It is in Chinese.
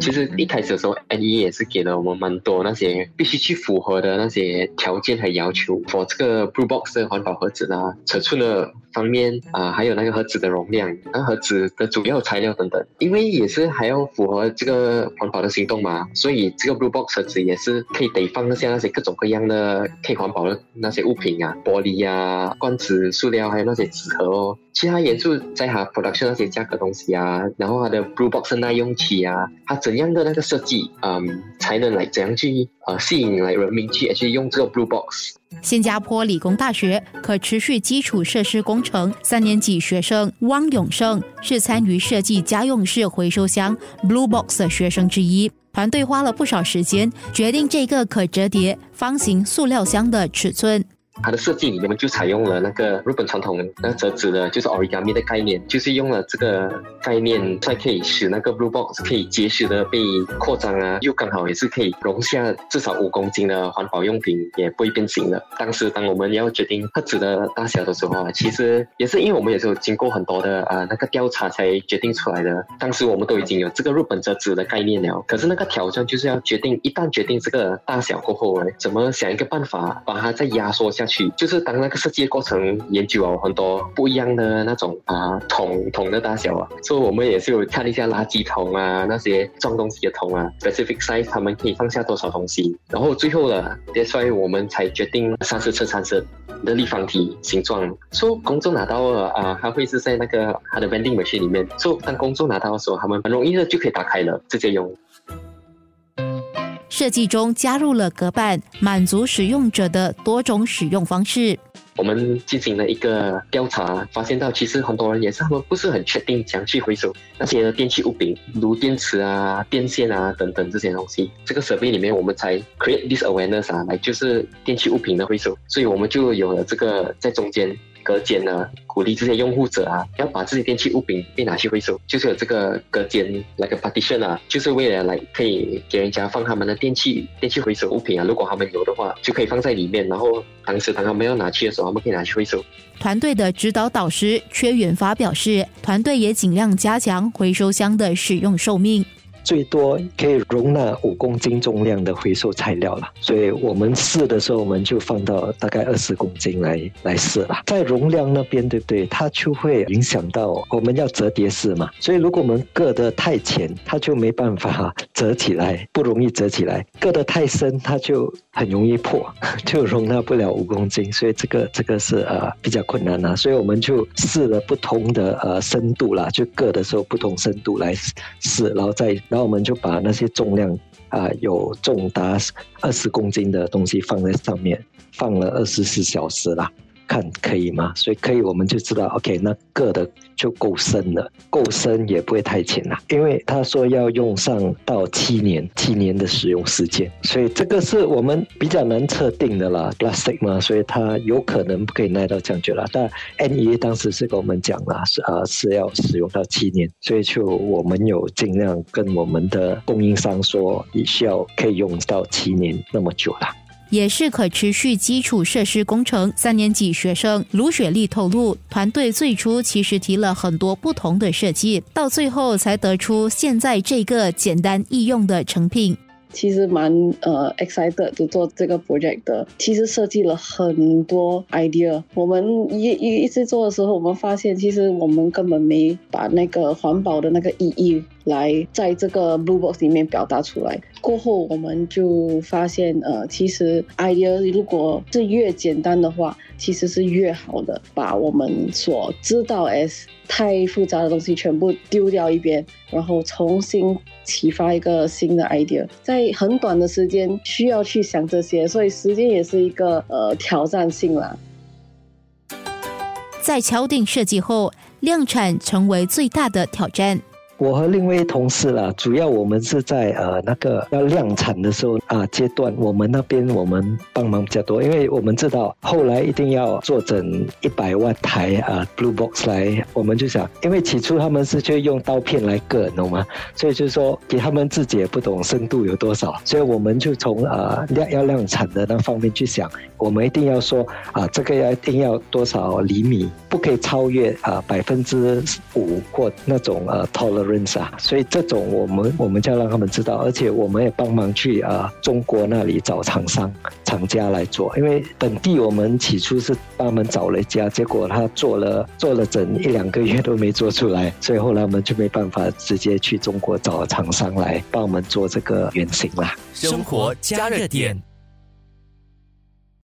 其实一开始的时候，N E 也是给了我们蛮多那些必须去符合的那些条件和要求，for 这个 Blue Box 的环保盒子啊，尺寸的方面啊，还有那个盒子的容量，那盒子的主要材料等等，因为也是还要符合这个环保的行动嘛，所以这个 Blue Box 盒子也是可以得放下那些各种各样的可以环保的那些物品啊，玻璃啊、罐子、塑料，还有那些纸盒哦。其他元素在它 production 那些价格东西啊，然后它的 Blue Box 耐用期啊，它整怎样的那个设计，嗯，才能来怎样去呃吸引来人民去去用这个 Blue Box。新加坡理工大学可持续基础设施工程三年级学生汪永胜是参与设计家用式回收箱 Blue Box 的学生之一。团队花了不少时间决定这个可折叠方形塑料箱的尺寸。它的设计里面就采用了那个日本传统那折纸的，就是 origami 的概念，就是用了这个概念，才可以使那个 blue box 可以结实的被扩张啊，又刚好也是可以容下至少五公斤的环保用品，也不会变形的。当时当我们要决定盒子的大小的时候啊，其实也是因为我们也是有经过很多的啊那个调查才决定出来的。当时我们都已经有这个日本折纸的概念了，可是那个挑战就是要决定，一旦决定这个大小过后，怎么想一个办法把它再压缩下。就是当那个设计过程研究啊，很多不一样的那种啊桶桶的大小啊，所以我们也是有看一下垃圾桶啊，那些装东西的桶啊，specific size 他们可以放下多少东西，然后最后了，所以我们才决定三十乘三十的立方体形状。说公众拿到了啊，它会是在那个它的 vending machine 里面，说当公众拿到的时候，他们很容易的就可以打开了，直接用。设计中加入了隔板，满足使用者的多种使用方式。我们进行了一个调查，发现到其实很多人也是他们不是很确定怎样去回收那些电器物品，如电池啊、电线啊等等这些东西。这个设备里面，我们才 create this awareness 啊，来就是电器物品的回收，所以我们就有了这个在中间。隔间呢，鼓励这些用户者啊，要把这些电器物品被拿去回收，就是有这个隔间那个 partition 啊，就是为了来可以给人家放他们的电器电器回收物品啊，如果他们有的话，就可以放在里面，然后当时当他们要拿去的时候，他们可以拿去回收。团队的指导导师缺远发表示，团队也尽量加强回收箱的使用寿命。最多可以容纳五公斤重量的回收材料了，所以我们试的时候，我们就放到大概二十公斤来来试了。在容量那边，对不对？它就会影响到我们要折叠式嘛，所以如果我们硌得太浅，它就没办法折起来，不容易折起来；硌得太深，它就很容易破，就容纳不了五公斤。所以这个这个是呃比较困难啊，所以我们就试了不同的呃深度啦，就硌的时候不同深度来试，然后再。然后我们就把那些重量啊，有重达二十公斤的东西放在上面，放了二十四小时啦。看可以吗？所以可以，我们就知道，OK，那个的就够深了，够深也不会太浅了。因为他说要用上到七年，七年的使用时间，所以这个是我们比较难测定的啦，plastic 嘛，所以它有可能不可以耐到这样久了。但 NE 当时是跟我们讲了，是啊是要使用到七年，所以就我们有尽量跟我们的供应商说，也需要可以用到七年那么久了。也是可持续基础设施工程三年级学生卢雪丽透露，团队最初其实提了很多不同的设计，到最后才得出现在这个简单易用的成品。其实蛮呃 excited 就做这个 project 的。其实设计了很多 idea。我们一一一直做的时候，我们发现其实我们根本没把那个环保的那个意义来在这个 blue box 里面表达出来。过后我们就发现，呃，其实 idea 如果是越简单的话，其实是越好的。把我们所知道 s 太复杂的东西全部丢掉一边，然后重新启发一个新的 idea。在很短的时间需要去想这些，所以时间也是一个呃挑战性啦。在敲定设计后，量产成为最大的挑战。我和另外一位同事啦，主要我们是在呃那个要量产的时候啊阶段，我们那边我们帮忙比较多，因为我们知道后来一定要做整一百万台啊 Blue Box 来，我们就想，因为起初他们是就用刀片来割，懂吗？所以就是说给他们自己也不懂深度有多少，所以我们就从呃量要量产的那方面去想，我们一定要说啊这个要一定要多少厘米，不可以超越啊百分之五或那种呃 tolerance。认识啊，所以这种我们我们就要让他们知道，而且我们也帮忙去啊中国那里找厂商厂家来做，因为本地我们起初是帮他们找了一家，结果他做了做了整一两个月都没做出来，所以后来我们就没办法直接去中国找厂商来帮我们做这个原型啦。生活加热点。